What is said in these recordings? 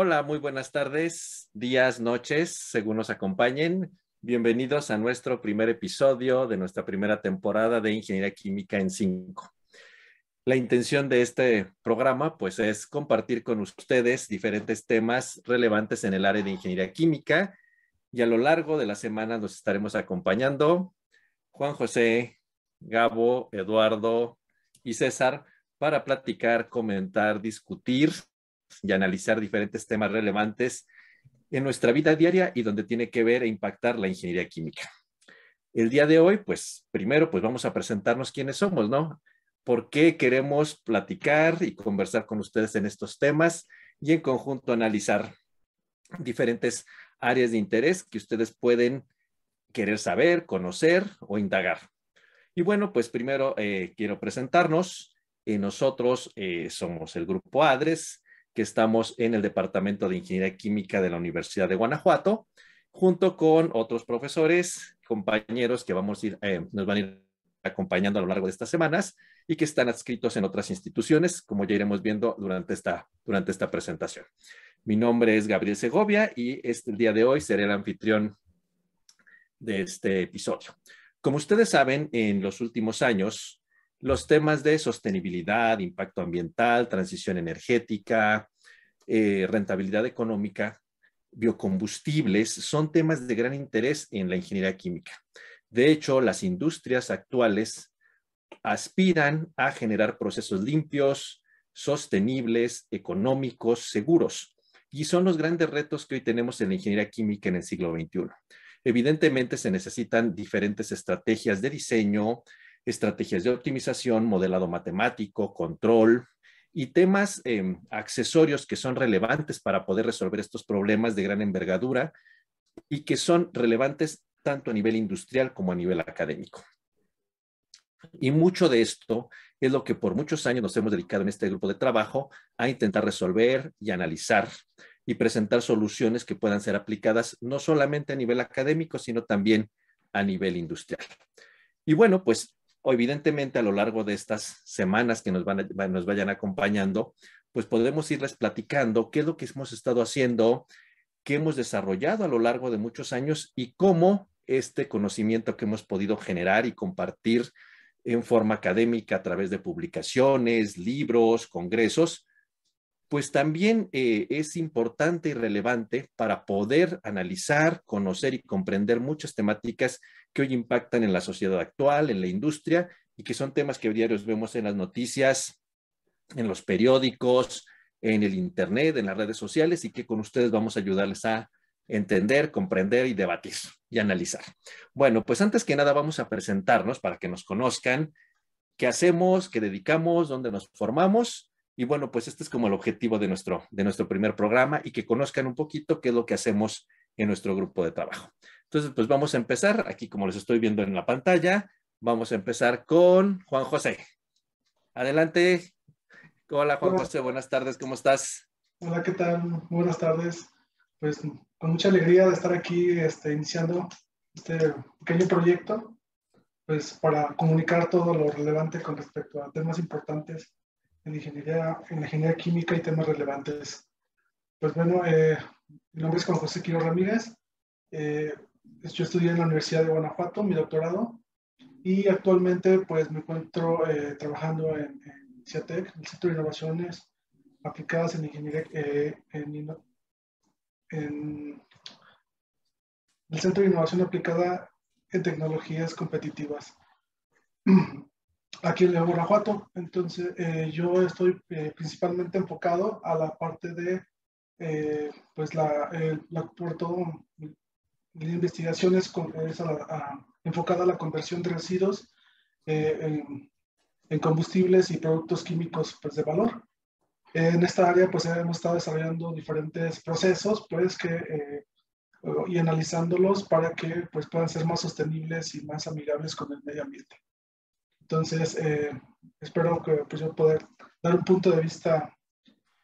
Hola, muy buenas tardes, días, noches, según nos acompañen. Bienvenidos a nuestro primer episodio de nuestra primera temporada de Ingeniería Química en 5. La intención de este programa, pues, es compartir con ustedes diferentes temas relevantes en el área de ingeniería química y a lo largo de la semana nos estaremos acompañando Juan José, Gabo, Eduardo y César para platicar, comentar, discutir y analizar diferentes temas relevantes en nuestra vida diaria y donde tiene que ver e impactar la ingeniería química. El día de hoy, pues primero, pues vamos a presentarnos quiénes somos, ¿no? ¿Por qué queremos platicar y conversar con ustedes en estos temas y en conjunto analizar diferentes áreas de interés que ustedes pueden querer saber, conocer o indagar? Y bueno, pues primero eh, quiero presentarnos. Eh, nosotros eh, somos el grupo ADRES, que estamos en el Departamento de Ingeniería Química de la Universidad de Guanajuato, junto con otros profesores, compañeros que vamos a ir, eh, nos van a ir acompañando a lo largo de estas semanas y que están adscritos en otras instituciones, como ya iremos viendo durante esta, durante esta presentación. Mi nombre es Gabriel Segovia y este, el día de hoy seré el anfitrión de este episodio. Como ustedes saben, en los últimos años, los temas de sostenibilidad, impacto ambiental, transición energética, eh, rentabilidad económica, biocombustibles, son temas de gran interés en la ingeniería química. De hecho, las industrias actuales aspiran a generar procesos limpios, sostenibles, económicos, seguros. Y son los grandes retos que hoy tenemos en la ingeniería química en el siglo XXI. Evidentemente se necesitan diferentes estrategias de diseño, estrategias de optimización, modelado matemático, control y temas em, accesorios que son relevantes para poder resolver estos problemas de gran envergadura y que son relevantes tanto a nivel industrial como a nivel académico. Y mucho de esto es lo que por muchos años nos hemos dedicado en este grupo de trabajo a intentar resolver y analizar y presentar soluciones que puedan ser aplicadas no solamente a nivel académico, sino también a nivel industrial. Y bueno, pues evidentemente a lo largo de estas semanas que nos, van nos vayan acompañando, pues podemos irles platicando qué es lo que hemos estado haciendo, qué hemos desarrollado a lo largo de muchos años y cómo este conocimiento que hemos podido generar y compartir en forma académica a través de publicaciones, libros, congresos, pues también eh, es importante y relevante para poder analizar, conocer y comprender muchas temáticas que hoy impactan en la sociedad actual, en la industria y que son temas que diarios vemos en las noticias, en los periódicos, en el Internet, en las redes sociales y que con ustedes vamos a ayudarles a entender, comprender y debatir y analizar. Bueno, pues antes que nada vamos a presentarnos para que nos conozcan qué hacemos, qué dedicamos, dónde nos formamos. Y bueno, pues este es como el objetivo de nuestro, de nuestro primer programa y que conozcan un poquito qué es lo que hacemos en nuestro grupo de trabajo. Entonces, pues vamos a empezar, aquí como les estoy viendo en la pantalla, vamos a empezar con Juan José. Adelante. Hola Juan José, buenas tardes, ¿cómo estás? Hola, ¿qué tal? Buenas tardes. Pues con mucha alegría de estar aquí este, iniciando este pequeño proyecto, pues para comunicar todo lo relevante con respecto a temas importantes en ingeniería, en ingeniería química y temas relevantes. Pues bueno, eh, mi nombre es Juan José Quiro Ramírez. Eh, yo estudié en la Universidad de Guanajuato, mi doctorado, y actualmente pues me encuentro eh, trabajando en, CIATEC, el Centro de Innovaciones Aplicadas en Ingeniería, eh, en, el Centro de Innovación Aplicada en Tecnologías Competitivas, aquí en León, Guanajuato. Entonces, eh, yo estoy principalmente enfocado a la parte de, pues, la, la, por la investigación es, enfocada a la conversión de residuos eh, en, combustibles y productos químicos pues, de valor. En esta área pues hemos estado desarrollando diferentes procesos pues que eh, y analizándolos para que pues puedan ser más sostenibles y más amigables con el medio ambiente. Entonces, eh, espero que pues, yo poder dar un punto de vista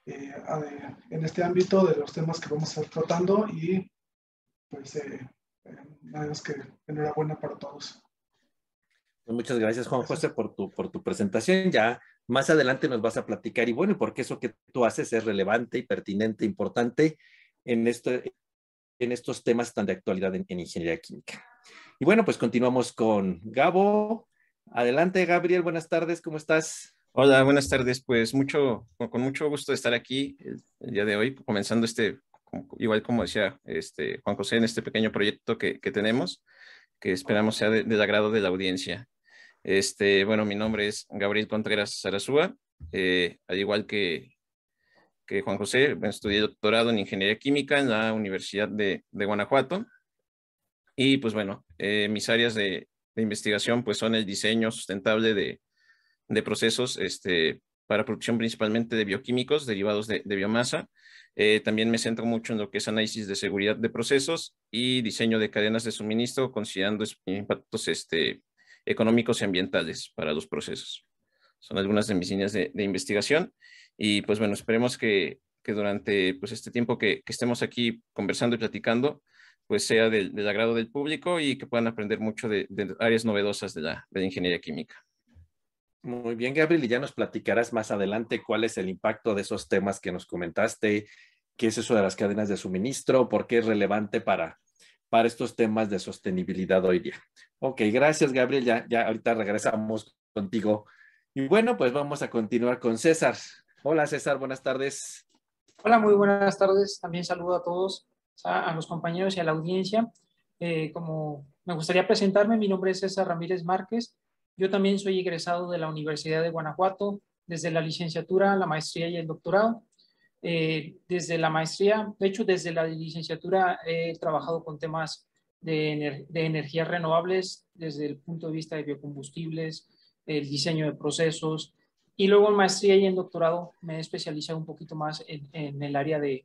en este ámbito de los temas que vamos a estar tratando y pues eh, nada más que enhorabuena para todos. Pues muchas gracias, Juan José, por tu, por tu presentación. Ya Más adelante nos vas a platicar y bueno, ¿por qué eso que tú haces es relevante y pertinente, importante en, esto, en estos temas tan de actualidad en, ingeniería química? Y bueno, pues continuamos con Gabo. Adelante, Gabriel, buenas tardes, ¿cómo estás? Hola, buenas tardes. Pues mucho, con mucho gusto de estar aquí el, día de hoy, comenzando este, igual como decía este, Juan José, en este pequeño proyecto que, que tenemos, que esperamos sea del agrado de la audiencia. Este, bueno, mi nombre es Gabriel Contreras Sarazúa, eh, al igual que, que Juan José, estudié doctorado en Ingeniería Química en la Universidad de, de Guanajuato. Y pues bueno, eh, mis áreas de, de, investigación pues son el diseño sustentable de, de procesos este, para producción principalmente de bioquímicos derivados de, biomasa. Eh, también me centro mucho en lo que es análisis de seguridad de procesos y diseño de cadenas de suministro, considerando impactos este, económicos y ambientales para los procesos. Son algunas de mis líneas de, investigación y pues bueno, esperemos que, durante pues este tiempo que, que, estemos aquí conversando y platicando, pues sea del, agrado del público y que puedan aprender mucho de, de áreas novedosas de de la ingeniería química. Muy bien, Gabriel, y ya nos platicarás más adelante cuál es el impacto de esos temas que nos comentaste, qué es eso de las cadenas de suministro, por qué es relevante para, para estos temas de sostenibilidad hoy día. Ok, gracias Gabriel, ya, ya ahorita regresamos contigo. Y bueno, pues vamos a continuar con César. Hola César, buenas tardes. Hola, muy buenas tardes. También saludo a todos, a, los compañeros y a la audiencia. Eh, como me gustaría presentarme, mi nombre es César Ramírez Márquez. Yo también soy egresado de la Universidad de Guanajuato, desde la licenciatura, la maestría y el doctorado. Eh, desde la maestría, de hecho, desde la licenciatura he trabajado con temas de, energías renovables desde el punto de vista de biocombustibles, el diseño de procesos, y luego en maestría y en doctorado me he especializado un poquito más en, el área de,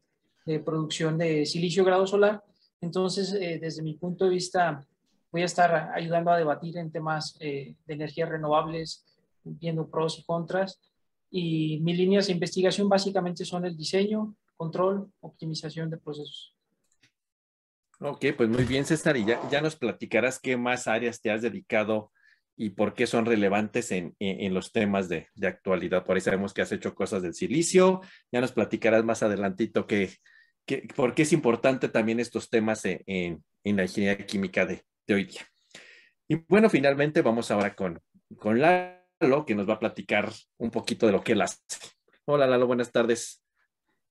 producción de silicio grado solar. Entonces, eh, desde mi punto de vista, voy a estar ayudando a debatir en temas eh, de energías renovables, viendo pros y contras, y mis líneas de investigación básicamente son el diseño, control, optimización de procesos. Ok, pues muy bien, César, y ya, ya nos platicarás qué más áreas te has dedicado y por qué son relevantes en, en, los temas de, de, actualidad. Por ahí sabemos que has hecho cosas del silicio, ya nos platicarás más adelantito que, que, por qué es importante también estos temas en, en, la ingeniería química de, hoy día. Y bueno, finalmente vamos ahora con, con la Lalo, que nos va a platicar un poquito de lo que él hace. Hola, Lalo, buenas tardes.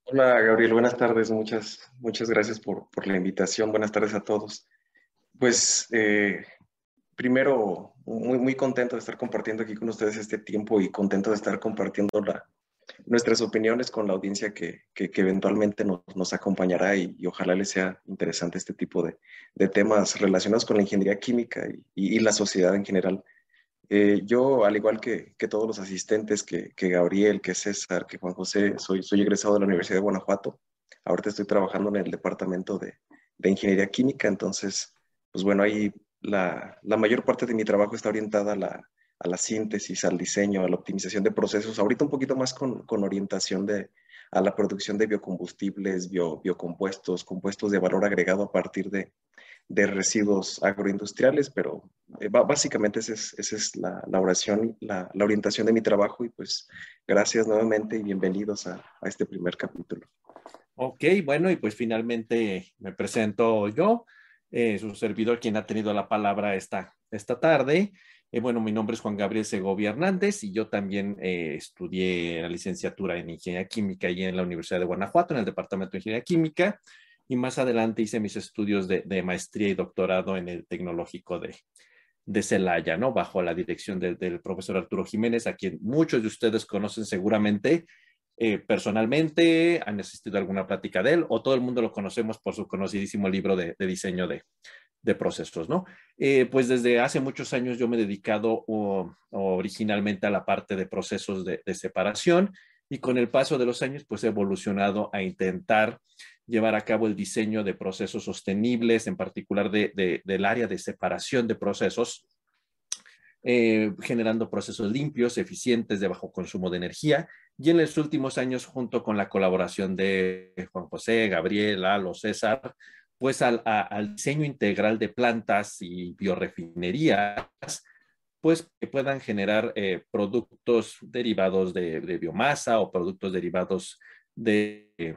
Hola, Gabriel, buenas tardes. Muchas, muchas gracias por, por la invitación. Buenas tardes a todos. Pues, eh, primero, muy, muy contento de estar compartiendo aquí con ustedes este tiempo y contento de estar compartiendo la, nuestras opiniones con la audiencia que, que, eventualmente nos, nos acompañará y, ojalá les sea interesante este tipo de, de, temas relacionados con la ingeniería química y, y la sociedad en general. Eh, yo, al igual que, que, todos los asistentes, que, que, Gabriel, que César, que Juan José, soy, soy egresado de la Universidad de Guanajuato. Ahorita estoy trabajando en el departamento de, de Ingeniería Química, entonces, pues bueno, ahí la, la, mayor parte de mi trabajo está orientada a la, a la, síntesis, al diseño, a la optimización de procesos. Ahorita un poquito más con, con orientación de, a la producción de biocombustibles, bio, biocompuestos, compuestos de valor agregado a partir de, de residuos agroindustriales, pero eh, básicamente esa es, esa es la, la, oración, la, la, orientación de mi trabajo y pues gracias nuevamente y bienvenidos a, a, este primer capítulo. Ok, bueno, y pues finalmente me presento yo, eh, su servidor quien ha tenido la palabra esta, esta tarde. Eh, bueno, mi nombre es Juan Gabriel Segovia Hernández y yo también eh, estudié la licenciatura en Ingeniería Química y en la Universidad de Guanajuato, en el Departamento de Ingeniería Química y más adelante hice mis estudios de, maestría y doctorado en el Tecnológico de, Celaya, ¿no? Bajo la dirección del profesor Arturo Jiménez, a quien muchos de ustedes conocen seguramente eh, personalmente, han asistido a alguna plática de él, o todo el mundo lo conocemos por su conocidísimo libro de, diseño de, procesos, ¿no? Eh, pues desde hace muchos años yo me he dedicado originalmente a la parte de procesos de, de separación y con el paso de los años pues he evolucionado a intentar llevar a cabo el diseño de procesos sostenibles, en particular de, del área de separación de procesos, eh, generando procesos limpios, eficientes, de bajo consumo de energía. Y en los últimos años, junto con la colaboración de Juan José, Gabriel, Alo, César, pues al, diseño integral de plantas y biorefinerías pues que puedan generar eh, productos derivados de, biomasa o productos derivados de eh,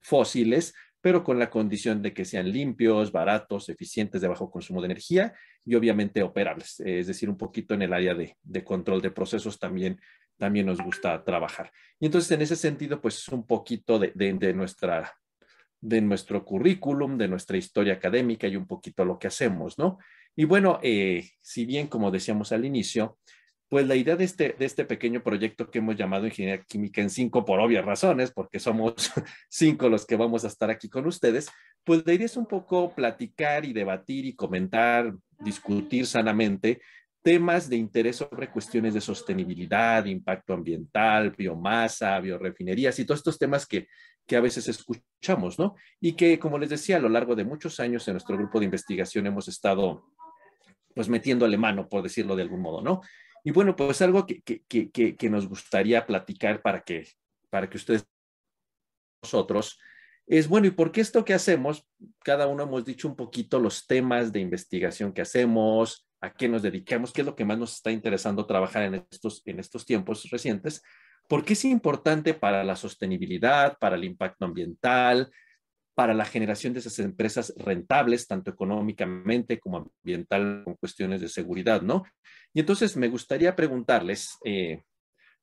fósiles, pero con la condición de que sean limpios, baratos, eficientes, de bajo consumo de energía y obviamente operables, es decir, un poquito en el área de, control de procesos también también nos gusta trabajar. Y entonces, en ese sentido, pues es un poquito de, nuestra, de nuestro currículum, de nuestra historia académica y un poquito lo que hacemos, ¿no? Y bueno, eh, si bien, como decíamos al inicio, pues la idea de este, de este pequeño proyecto que hemos llamado Ingeniería Química en cinco por obvias razones, porque somos cinco los que vamos a estar aquí con ustedes, pues la idea es un poco platicar y debatir y comentar, discutir sanamente temas de interés sobre cuestiones de sostenibilidad, impacto ambiental, biomasa, biorefinerías y todos estos temas que, que a veces escuchamos, ¿no? Y que, como les decía, a lo largo de muchos años en nuestro grupo de investigación hemos estado, pues, metiéndole mano, por decirlo de algún modo, ¿no? Y bueno, pues algo que, que, que, que nos gustaría platicar para que, para que ustedes, nosotros, es bueno, ¿y por qué esto que hacemos? Cada uno hemos dicho un poquito los temas de investigación que hacemos, a qué nos dedicamos, qué es lo que más nos está interesando trabajar en estos, en estos tiempos recientes, porque es importante para la sostenibilidad, para el impacto ambiental, para la generación de esas empresas rentables, tanto económicamente como ambiental, con cuestiones de seguridad, ¿no? Y entonces me gustaría preguntarles, eh,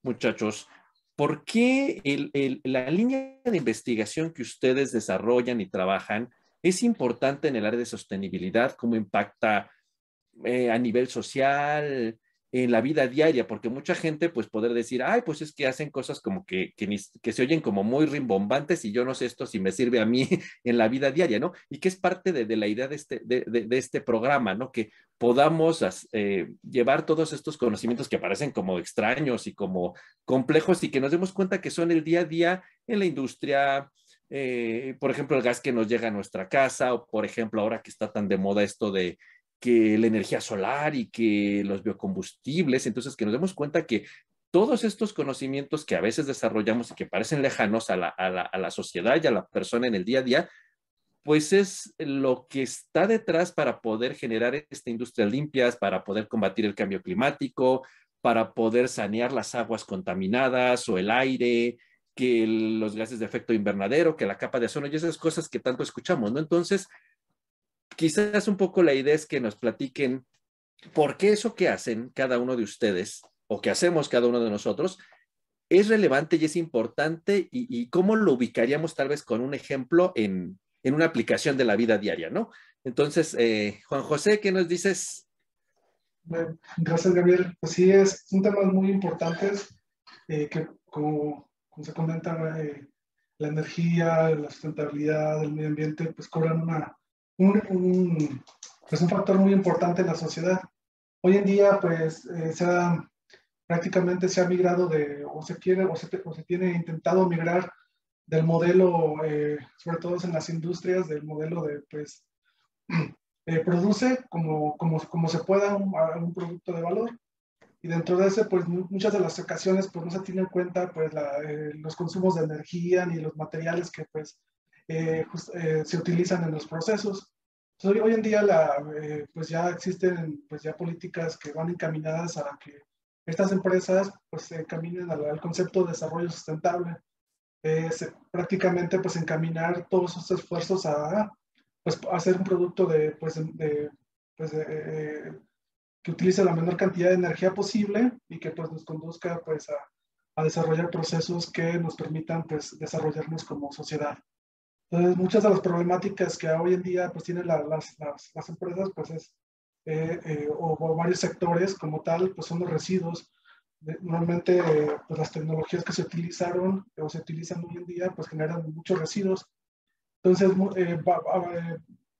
muchachos, ¿por qué la línea de investigación que ustedes desarrollan y trabajan es importante en el área de sostenibilidad? ¿Cómo impacta eh, a nivel social, en la vida diaria, porque mucha gente pues poder decir, ay, pues es que hacen cosas como que, que, se oyen como muy rimbombantes y yo no sé esto si me sirve a mí en la vida diaria, ¿no? Y que es parte de, la idea de este, de, este programa, ¿no? Que podamos eh, llevar todos estos conocimientos que parecen como extraños y como complejos y que nos demos cuenta que son el día a día en la industria, eh, por ejemplo, el gas que nos llega a nuestra casa, o por ejemplo, ahora que está tan de moda esto de que la energía solar y que los biocombustibles, entonces que nos demos cuenta que todos estos conocimientos que a veces desarrollamos y que parecen lejanos a la, a, la, a la, sociedad y a la persona en el día a día, pues es lo que está detrás para poder generar esta industria limpias, para poder combatir el cambio climático, para poder sanear las aguas contaminadas o el aire, que los gases de efecto invernadero, que la capa de ozono y esas cosas que tanto escuchamos, ¿no? Entonces, quizás un poco la idea es que nos platiquen por qué eso que hacen cada uno de ustedes o que hacemos cada uno de nosotros es relevante y es importante y, cómo lo ubicaríamos tal vez con un ejemplo en, una aplicación de la vida diaria, ¿no? Entonces, eh, Juan José, ¿qué nos dices? gracias, Gabriel. Pues sí, es un tema muy importante eh, que, como, se comenta, eh, la energía, la sustentabilidad, el medio ambiente, pues cobran una, un, pues un factor muy importante en la sociedad. Hoy en día, pues, eh, se ha, prácticamente se ha migrado de, o se quiere, o se, o se tiene intentado migrar del modelo, eh, sobre todo en las industrias, del modelo de, pues, eh, produce como, como, como se pueda un, un, producto de valor. Y dentro de ese, pues muchas de las ocasiones, pues no se tiene en cuenta pues la, los consumos de energía ni los materiales que pues eh, eh, se utilizan en los procesos. hoy en día la, eh, pues ya existen pues ya políticas que van encaminadas a que estas empresas pues se encaminen al, concepto de desarrollo sustentable. prácticamente pues encaminar todos esos esfuerzos a pues hacer un producto de pues, de, pues que utilice la menor cantidad de energía posible y que pues nos conduzca pues a, a desarrollar procesos que nos permitan pues desarrollarnos como sociedad. Entonces, muchas de las problemáticas que hoy en día pues tienen las, las, las, empresas, pues es, eh, eh, o, varios sectores como tal, pues son los residuos. Normalmente, pues las tecnologías que se utilizaron o se utilizan hoy en día, pues generan muchos residuos. Entonces, eh,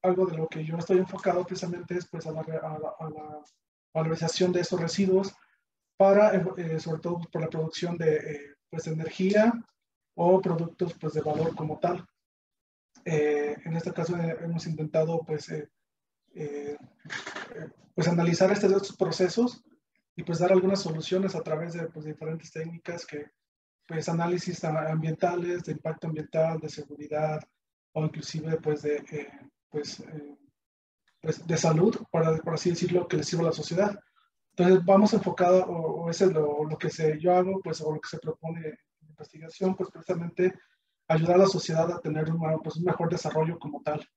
algo de lo que yo estoy enfocado precisamente es pues a la, a la, valorización de esos residuos para, sobre todo por la producción de pues, energía o productos pues de valor como tal. Eh, en este caso eh, hemos intentado pues, eh, pues analizar estos, procesos y pues dar algunas soluciones a través de pues, diferentes técnicas que pues análisis ambientales, de impacto ambiental, de seguridad o inclusive pues de, pues, pues, de salud, para, por así decirlo, que le sirva a la sociedad. Entonces vamos enfocado, o, eso es lo, lo, que se, yo hago, pues, o lo que se propone en investigación, pues precisamente ayudar a la sociedad a tener pues, un mejor desarrollo como tal.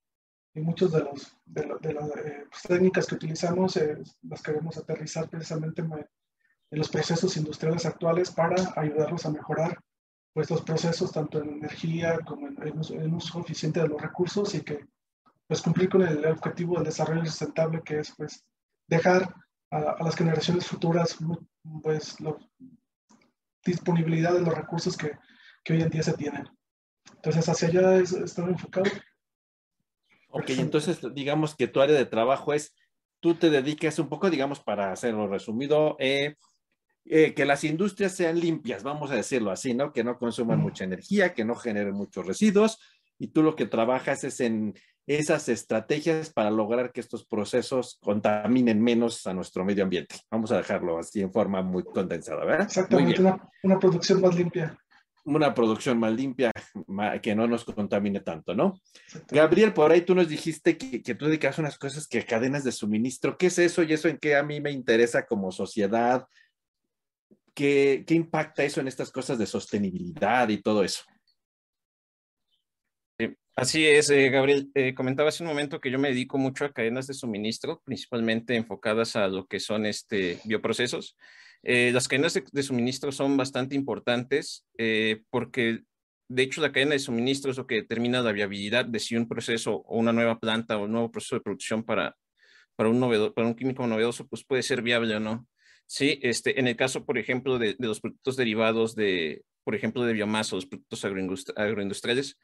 Y muchas de, los, de, las eh, pues, técnicas que utilizamos eh, las queremos aterrizar precisamente en, en, los procesos industriales actuales para ayudarlos a mejorar pues, procesos tanto en energía como en, en, uso eficiente de los recursos y que pues cumplir con el objetivo del desarrollo sustentable que es pues dejar a, las generaciones futuras pues la disponibilidad de los recursos que, que, hoy en día se tienen. Entonces hacia allá es, estar enfocado. Ok, entonces digamos que tu área de trabajo es, tú te dedicas un poco, digamos, para hacerlo resumido, eh, eh, que las industrias sean limpias, vamos a decirlo así, ¿no? Que no consuman mucha energía, que no generen muchos residuos, y tú lo que trabajas es en esas estrategias para lograr que estos procesos contaminen menos a nuestro medio ambiente. Vamos a dejarlo así en forma muy condensada, ¿verdad? Exactamente, una, producción más limpia. Una producción más limpia, que no nos contamine tanto, ¿no? Gabriel, por ahí tú nos dijiste que, que, tú dedicas unas cosas que cadenas de suministro. ¿Qué es eso y eso en qué a mí me interesa como sociedad? ¿Qué, qué impacta eso en estas cosas de sostenibilidad y todo eso? Así es, eh, Gabriel. Eh, comentaba hace un momento que yo me dedico mucho a cadenas de suministro, principalmente enfocadas a lo que son este, bioprocesos. Eh, las cadenas de, suministro son bastante importantes porque, de hecho, la cadena de suministro es lo que determina la viabilidad de si un proceso o una nueva planta o un nuevo proceso de producción para, para, un, para un químico novedoso pues puede ser viable o no. Sí, este, en el caso, por ejemplo, de, los productos derivados de, por ejemplo, de biomasa o los productos agroindustriales,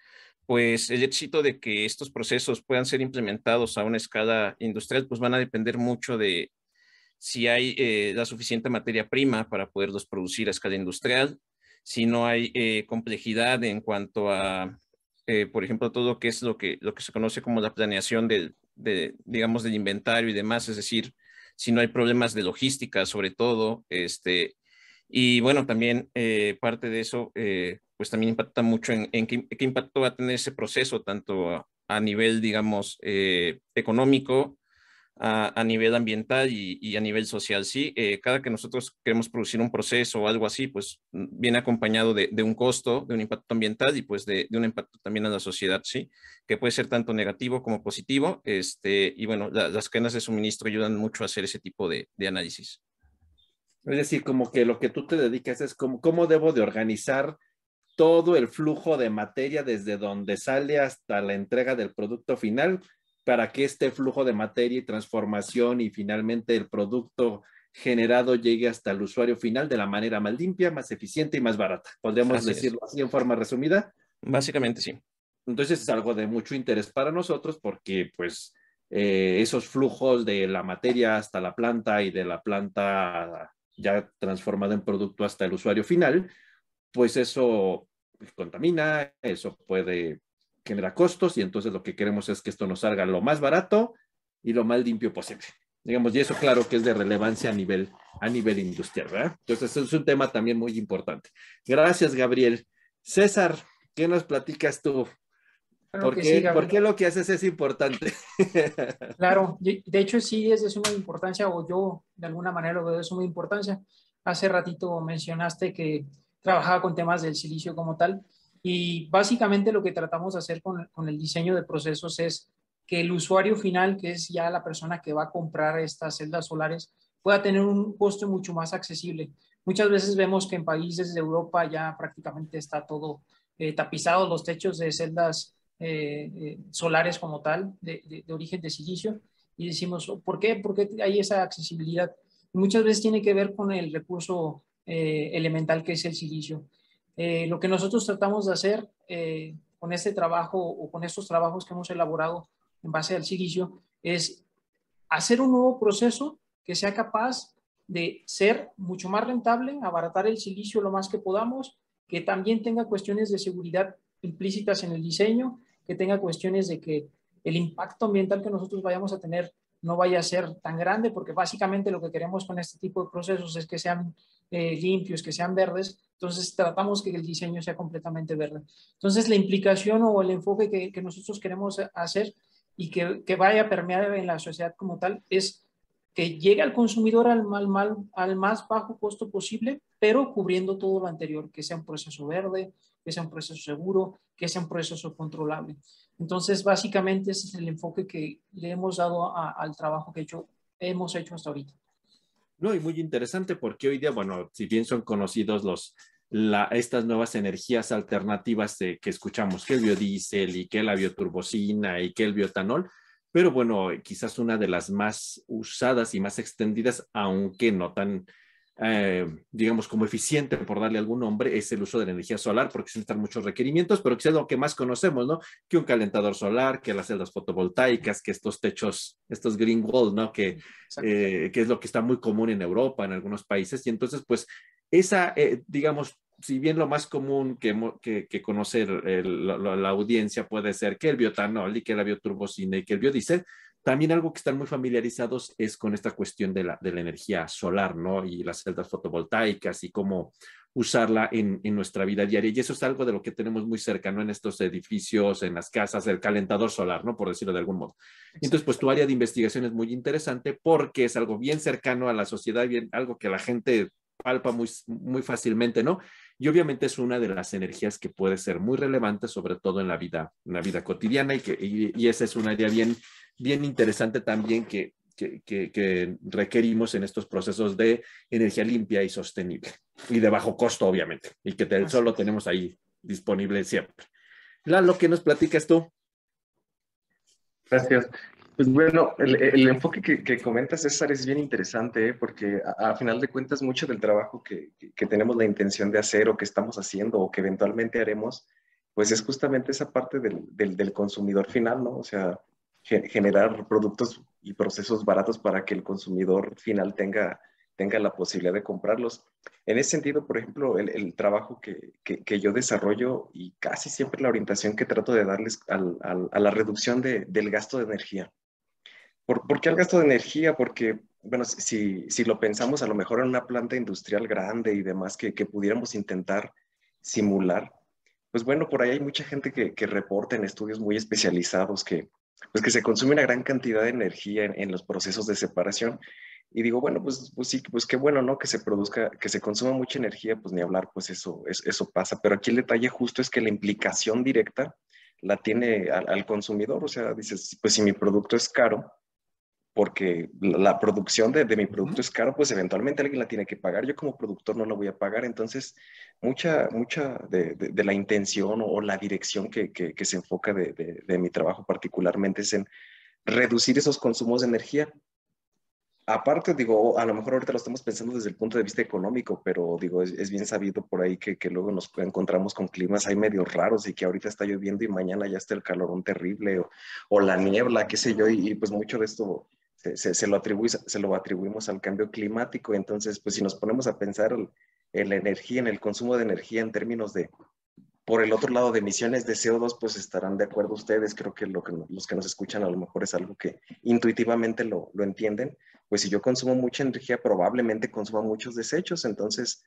pues el éxito de que estos procesos puedan ser implementados a una escala industrial, pues van a depender mucho de si hay eh, la suficiente materia prima para poderlos producir a escala industrial, si no hay eh, complejidad en cuanto a, eh, por ejemplo, todo lo que es lo que, lo que se conoce como la planeación del, de, digamos, del inventario y demás, es decir, si no hay problemas de logística, sobre todo, este, y bueno, también parte de eso, pues también impacta mucho en, qué, impacto va a tener ese proceso, tanto a, nivel, digamos, eh, económico, a, nivel ambiental y, a nivel social. Sí, eh, cada que nosotros queremos producir un proceso o algo así, pues mm, viene acompañado de, un costo, de un impacto ambiental y pues de, un impacto también a la sociedad, sí, que puede ser tanto negativo como positivo. Este, y bueno, las cadenas de suministro ayudan mucho a hacer ese tipo de, análisis. Es decir, como que lo que tú te dedicas es como cómo debo de organizar todo el flujo de materia desde donde sale hasta la entrega del producto final para que este flujo de materia y transformación y finalmente el producto generado llegue hasta el usuario final de la manera más limpia, más eficiente y más barata. ¿Podríamos decirlo así en forma resumida? Básicamente sí. Entonces es algo de mucho interés para nosotros porque pues eh, esos flujos de la materia hasta la planta y de la planta ya transformada en producto hasta el usuario final, pues eso contamina, eso puede generar costos y entonces lo que queremos es que esto nos salga lo más barato y lo más limpio posible. Digamos, y eso claro que es de relevancia a nivel, a nivel industrial, ¿verdad? Entonces es un tema también muy importante. Gracias, Gabriel. César, ¿qué nos platicas tú? ¿Por, qué, ¿Por, qué, lo que haces es importante? claro, de hecho sí es de suma importancia o yo de alguna manera lo veo de suma importancia. Hace ratito mencionaste que trabajaba con temas del silicio como tal. Y básicamente lo que tratamos de hacer con, el diseño de procesos es que el usuario final, que es ya la persona que va a comprar estas celdas solares, pueda tener un costo mucho más accesible. Muchas veces vemos que en países de Europa ya prácticamente está todo eh, tapizado, los techos de celdas eh, eh, solares como tal, de, de, origen de silicio, y decimos, ¿por qué? ¿Por qué hay esa accesibilidad? muchas veces tiene que ver con el recurso eh, elemental que es el silicio. Eh, lo que nosotros tratamos de hacer eh, con este trabajo o con estos trabajos que hemos elaborado en base al silicio es hacer un nuevo proceso que sea capaz de ser mucho más rentable, abaratar el silicio lo más que podamos, que también tenga cuestiones de seguridad implícitas en el diseño, que tenga cuestiones de que el impacto ambiental que nosotros vayamos a tener no vaya a ser tan grande, porque básicamente lo que queremos con este tipo de procesos es que sean eh, limpios, que sean verdes, entonces tratamos que el diseño sea completamente verde. Entonces la implicación o el enfoque que, nosotros queremos hacer y que, que, vaya a permear en la sociedad como tal es que llegue al consumidor al, al más bajo costo posible, pero cubriendo todo lo anterior, que sea un proceso verde, que sea un proceso seguro, que sea un proceso controlable. Entonces, básicamente ese es el enfoque que le hemos dado al trabajo que hemos hecho hasta ahorita. No, y muy interesante porque hoy día, bueno, si bien son conocidos los, estas nuevas energías alternativas que escuchamos, que el biodiesel y que la bioturbocina y que el biotanol, pero bueno, quizás una de las más usadas y más extendidas, aunque no tan, eh, digamos, como eficiente, por darle algún nombre, es el uso de la energía solar, porque se necesitan muchos requerimientos, pero que es lo que más conocemos, ¿no? Que un calentador solar, que las celdas fotovoltaicas, que estos techos, estos green walls, ¿no? Que, eh, que es lo que está muy común en Europa, en algunos países. Y entonces, pues, esa, eh, digamos, si bien lo más común que, que, conocer la, audiencia puede ser que el biotanol y que la bioturbocina y que el biodiesel, también algo que están muy familiarizados es con esta cuestión de la, energía solar, ¿no? Y las celdas fotovoltaicas y cómo usarla en, en, nuestra vida diaria. Y eso es algo de lo que tenemos muy cerca, ¿no? En estos edificios, en las casas, el calentador solar, ¿no? Por decirlo de algún modo. Entonces, pues tu área de investigación es muy interesante porque es algo bien cercano a la sociedad, bien, algo que la gente palpa muy, muy fácilmente, ¿no? Y obviamente es una de las energías que puede ser muy relevante, sobre todo en la vida, en la vida cotidiana, y, que, y, esa es un área bien, bien interesante también que, que, que, requerimos en estos procesos de energía limpia y sostenible, y de bajo costo, obviamente, y que solo tenemos ahí disponible siempre. Lalo, ¿qué nos platicas tú? Gracias. Pues bueno, el, enfoque que, que, comentas, César, es bien interesante, ¿eh? porque a, final de cuentas mucho del trabajo que, que, tenemos la intención de hacer o que estamos haciendo o que eventualmente haremos, pues es justamente esa parte del, del, del consumidor final, ¿no? O sea, generar productos y procesos baratos para que el consumidor final tenga, tenga la posibilidad de comprarlos. En ese sentido, por ejemplo, el, el trabajo que, que, yo desarrollo y casi siempre la orientación que trato de darles al, al, a la reducción de, del gasto de energía. ¿Por, qué el gasto de energía? Porque, bueno, si, si, lo pensamos a lo mejor en una planta industrial grande y demás que, que pudiéramos intentar simular, pues bueno, por ahí hay mucha gente que, que, reporta en estudios muy especializados que, pues que se consume una gran cantidad de energía en, en los procesos de separación. Y digo, bueno, pues, pues sí, pues qué bueno, ¿no? Que se produzca, que se consuma mucha energía, pues ni hablar, pues eso, eso pasa. Pero aquí el detalle justo es que la implicación directa la tiene al, al consumidor. O sea, dices, pues si mi producto es caro, porque la producción de, mi producto es caro, pues eventualmente alguien la tiene que pagar. Yo como productor no la voy a pagar. Entonces, mucha, mucha de, la intención o, la dirección que, se enfoca de, mi trabajo particularmente es en reducir esos consumos de energía. Aparte, digo, a lo mejor ahorita lo estamos pensando desde el punto de vista económico, pero digo, es, bien sabido por ahí que, luego nos encontramos con climas ahí medio raros y que ahorita está lloviendo y mañana ya está el calorón terrible o, la niebla, qué sé yo, y pues mucho de esto se, lo se lo atribuimos al cambio climático. Entonces, pues si nos ponemos a pensar en la energía, en el consumo de energía en términos de, por el otro lado de emisiones de CO2, pues estarán de acuerdo ustedes. Creo que, lo que los que nos escuchan a lo mejor es algo que intuitivamente lo, lo entienden. Pues si yo consumo mucha energía, probablemente consuma muchos desechos. Entonces,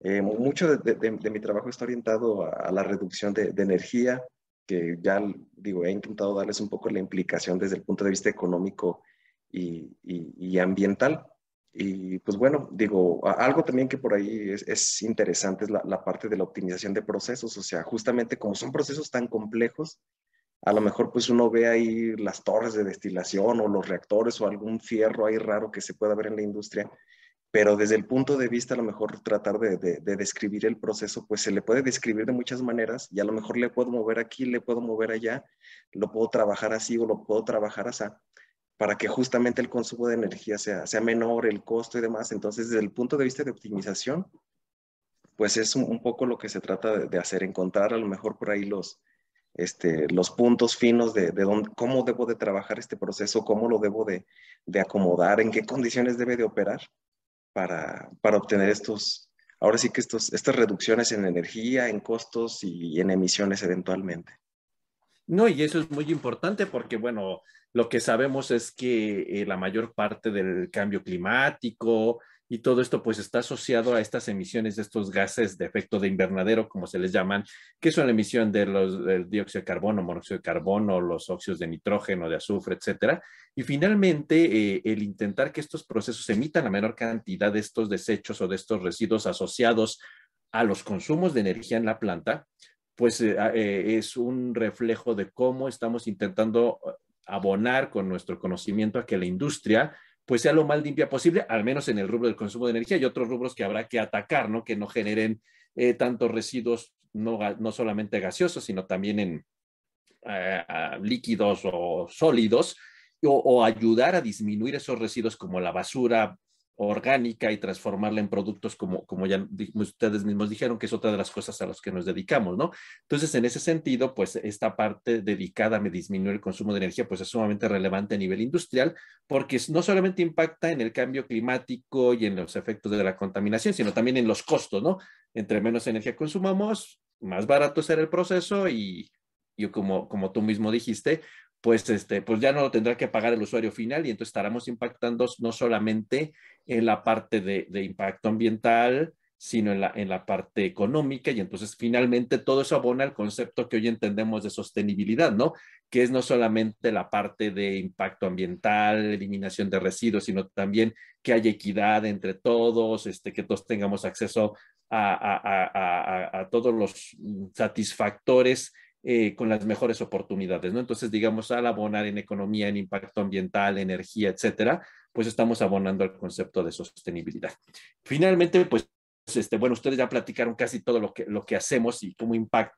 eh, mucho de, de, mi trabajo está orientado a, la reducción de, de, energía, que ya digo, he intentado darles un poco la implicación desde el punto de vista económico y, ambiental. Y pues bueno, digo, algo también que por ahí es, interesante es la, parte de la optimización de procesos, o sea, justamente como son procesos tan complejos, a lo mejor pues uno ve ahí las torres de destilación o los reactores o algún fierro ahí raro que se pueda ver en la industria, pero desde el punto de vista a lo mejor tratar de, de, describir el proceso, pues se le puede describir de muchas maneras y a lo mejor le puedo mover aquí, le puedo mover allá, lo puedo trabajar así o lo puedo trabajar así para que justamente el consumo de energía sea, sea menor, el costo y demás. Entonces, desde el punto de vista de optimización, pues es un, poco lo que se trata de, hacer, encontrar a lo mejor por ahí los, este, los puntos finos de, de dónde, cómo debo de trabajar este proceso, cómo lo debo de, de acomodar, en qué condiciones debe de operar para, para, obtener estos, ahora sí que estos, estas reducciones en energía, en costos y en emisiones eventualmente. No, y eso es muy importante porque, bueno, lo que sabemos es que eh, la mayor parte del cambio climático y todo esto pues está asociado a estas emisiones de estos gases de efecto de invernadero, como se les llaman, que son la emisión de los, dióxido de carbono, monóxido de carbono, los óxidos de nitrógeno, de azufre, etcétera. Y finalmente, eh, el intentar que estos procesos emitan la menor cantidad de estos desechos o de estos residuos asociados a los consumos de energía en la planta, pues eh, eh, es un reflejo de cómo estamos intentando abonar con nuestro conocimiento a que la industria pues sea lo más limpia posible, al menos en el rubro del consumo de energía y otros rubros que habrá que atacar, ¿no? Que no generen eh, tantos residuos, no, no, solamente gaseosos, sino también en eh, líquidos o sólidos, o, ayudar a disminuir esos residuos como la basura, orgánica y transformarla en productos como, como ya ustedes mismos dijeron, que es otra de las cosas a las que nos dedicamos, ¿no? Entonces, en ese sentido, pues esta parte dedicada a disminuir el consumo de energía, pues es sumamente relevante a nivel industrial, porque no solamente impacta en el cambio climático y en los efectos de la contaminación, sino también en los costos, ¿no? Entre menos energía consumamos, más barato será el proceso y, y como, como tú mismo dijiste, pues, este, pues ya no lo tendrá que pagar el usuario final y entonces estaremos impactando no solamente en la parte de, impacto ambiental, sino en la, en la parte económica y entonces finalmente todo eso abona al concepto que hoy entendemos de sostenibilidad, ¿no? Que es no solamente la parte de impacto ambiental, eliminación de residuos, sino también que haya equidad entre todos, este, que todos tengamos acceso a, a, a, a todos los satisfactores eh, con las mejores oportunidades, ¿no? Entonces, digamos, al abonar en economía, en impacto ambiental, energía, etcétera, pues estamos abonando al concepto de sostenibilidad. Finalmente, pues, este, bueno, ustedes ya platicaron casi todo lo que, lo que hacemos y cómo impacta.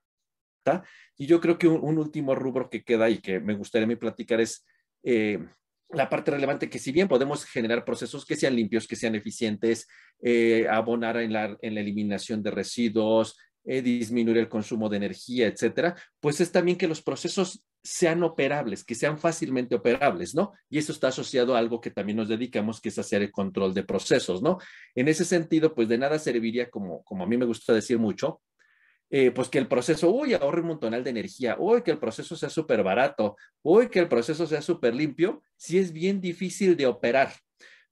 Y yo creo que un, un último rubro que queda y que me gustaría me platicar es eh, la parte relevante que si bien podemos generar procesos que sean limpios, que sean eficientes, eh, abonar en la, en la eliminación de residuos, eh, disminuir el consumo de energía, etcétera, pues es también que los procesos sean operables, que sean fácilmente operables, ¿no? Y eso está asociado a algo que también nos dedicamos, que es hacer el control de procesos, ¿no? En ese sentido, pues de nada serviría, como, como a mí me gusta decir mucho, eh, pues que el proceso, uy, ahorre un montonal de energía, uy, que el proceso sea súper barato, uy, que el proceso sea súper limpio, si es bien difícil de operar,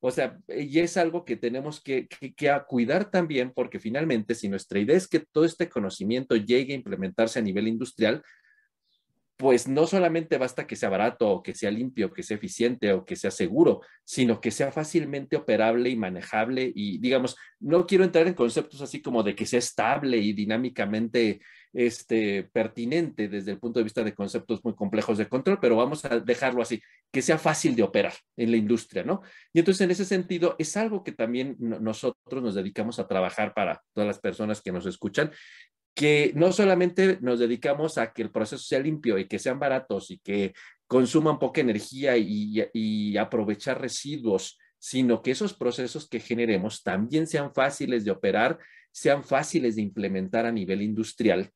o sea, y es algo que tenemos que, que, que, cuidar también porque finalmente si nuestra idea es que todo este conocimiento llegue a implementarse a nivel industrial, pues no solamente basta que sea barato o que sea limpio, que sea eficiente o que sea seguro, sino que sea fácilmente operable y manejable. Y digamos, no quiero entrar en conceptos así como de que sea estable y dinámicamente este, pertinente desde el punto de vista de conceptos muy complejos de control, pero vamos a dejarlo así, que sea fácil de operar en la industria, ¿no? Y entonces en ese sentido es algo que también nosotros nos dedicamos a trabajar para todas las personas que nos escuchan que no solamente nos dedicamos a que el proceso sea limpio y que sean baratos y que consuman poca energía y, y, aprovechar residuos, sino que esos procesos que generemos también sean fáciles de operar, sean fáciles de implementar a nivel industrial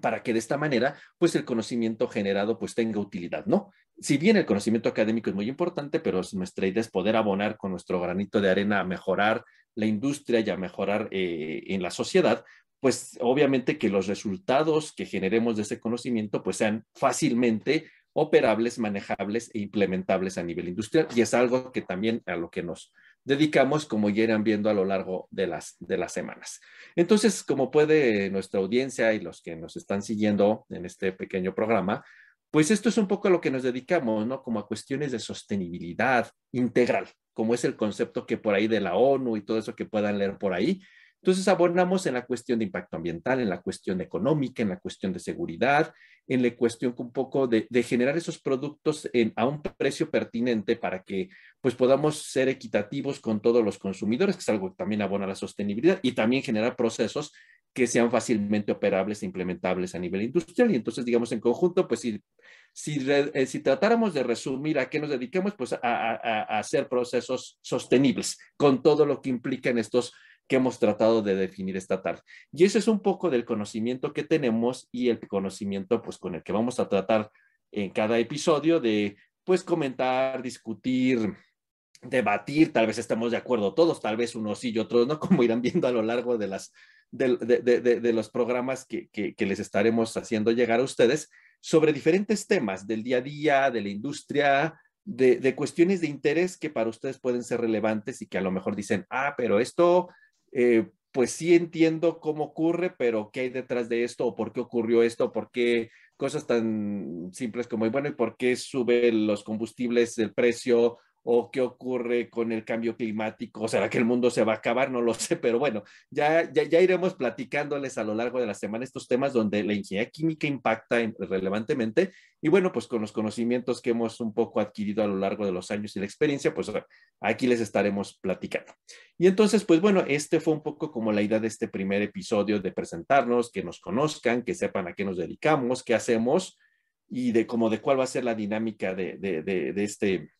para que de esta manera, pues el conocimiento generado pues tenga utilidad, ¿no? Si bien el conocimiento académico es muy importante, pero nuestra idea es poder abonar con nuestro granito de arena a mejorar la industria y a mejorar eh, en la sociedad, pues obviamente que los resultados que generemos de ese conocimiento pues sean fácilmente operables, manejables e implementables a nivel industrial. Y es algo que también a lo que nos dedicamos, como ya irán viendo a lo largo de las, de las semanas. Entonces, como puede nuestra audiencia y los que nos están siguiendo en este pequeño programa, pues esto es un poco a lo que nos dedicamos, ¿no? Como a cuestiones de sostenibilidad integral, como es el concepto que por ahí de la ONU y todo eso que puedan leer por ahí, entonces abordamos en la cuestión de impacto ambiental, en la cuestión económica, en la cuestión de seguridad, en la cuestión un poco de, generar esos productos a un precio pertinente para que pues podamos ser equitativos con todos los consumidores, que es algo que también abona la sostenibilidad, y también generar procesos que sean fácilmente operables e implementables a nivel industrial. Y entonces, digamos, en conjunto, pues si, si, eh, tratáramos de resumir a qué nos dedicamos, pues a hacer procesos sostenibles, con todo lo que implican estos que hemos tratado de definir esta tarde. Y ese es un poco del conocimiento que tenemos y el conocimiento pues con el que vamos a tratar en cada episodio de pues comentar, discutir, debatir, tal vez estemos de acuerdo todos, tal vez unos sí y otros no, como irán viendo a lo largo de, las, de, de, de, de los programas que, que, que les estaremos haciendo llegar a ustedes sobre diferentes temas del día a día, de la industria, de, cuestiones de interés que para ustedes pueden ser relevantes y que a lo mejor dicen, ah, pero esto, eh, pues sí entiendo cómo ocurre, pero ¿qué hay detrás de esto? ¿O por qué ocurrió esto? ¿Por qué cosas tan simples como, bueno, ¿y por qué suben los combustibles el precio? O qué ocurre con el cambio climático, o será que el mundo se va a acabar, no lo sé, pero bueno, ya, ya, ya iremos platicándoles a lo largo de la semana estos temas donde la ingeniería química impacta relevantemente y bueno, pues con los conocimientos que hemos un poco adquirido a lo largo de los años y la experiencia, pues aquí les estaremos platicando. Y entonces, pues bueno, este fue un poco como la idea de este primer episodio de presentarnos, que nos conozcan, que sepan a qué nos dedicamos, qué hacemos y de cómo de cuál va a ser la dinámica de, de, de, de este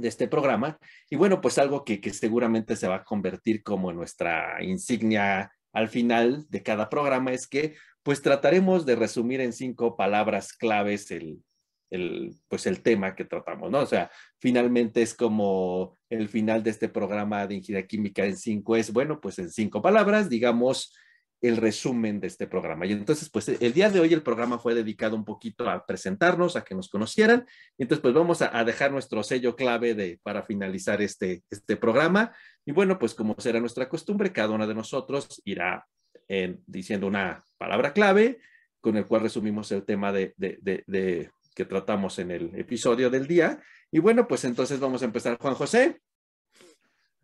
de este programa. Y bueno, pues algo que, seguramente se va a convertir como nuestra insignia al final de cada programa es que pues trataremos de resumir en cinco palabras claves el, el, pues el tema que tratamos, ¿no? O sea, finalmente es como el final de este programa de ingeniería química en cinco es, bueno, pues en cinco palabras, digamos, el resumen de este programa. Y entonces, pues el día de hoy el programa fue dedicado un poquito a presentarnos, a que nos conocieran. Y entonces, pues vamos a, dejar nuestro sello clave de, para finalizar este, este programa. Y bueno, pues como será nuestra costumbre, cada uno de nosotros irá diciendo una palabra clave con el cual resumimos el tema de, de, que tratamos en el episodio del día. Y bueno, pues entonces vamos a empezar. Juan José.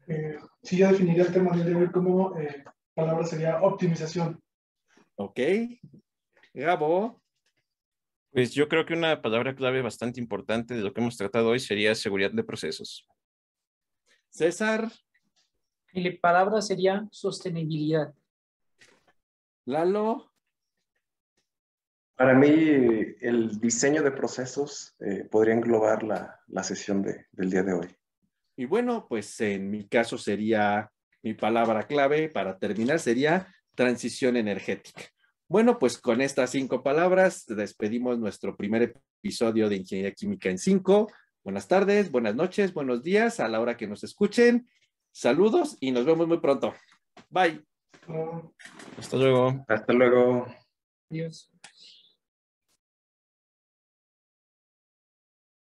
Eh, sí, ya definiría el tema de hoy como eh, palabra sería optimización. Ok. Gabo. Pues yo creo que una palabra clave bastante importante de lo que hemos tratado hoy sería seguridad de procesos. César. Mi palabra sería sostenibilidad. Lalo. Para mí, el diseño de procesos eh, podría englobar la, la sesión de, del día de hoy. Y bueno, pues en mi caso sería mi palabra clave para terminar sería transición energética. Bueno, pues con estas cinco palabras despedimos nuestro primer episodio de Ingeniería Química en cinco. Buenas tardes, buenas noches, buenos días a la hora que nos escuchen. Saludos y nos vemos muy pronto. Bye. Hasta luego. Hasta luego. Adiós.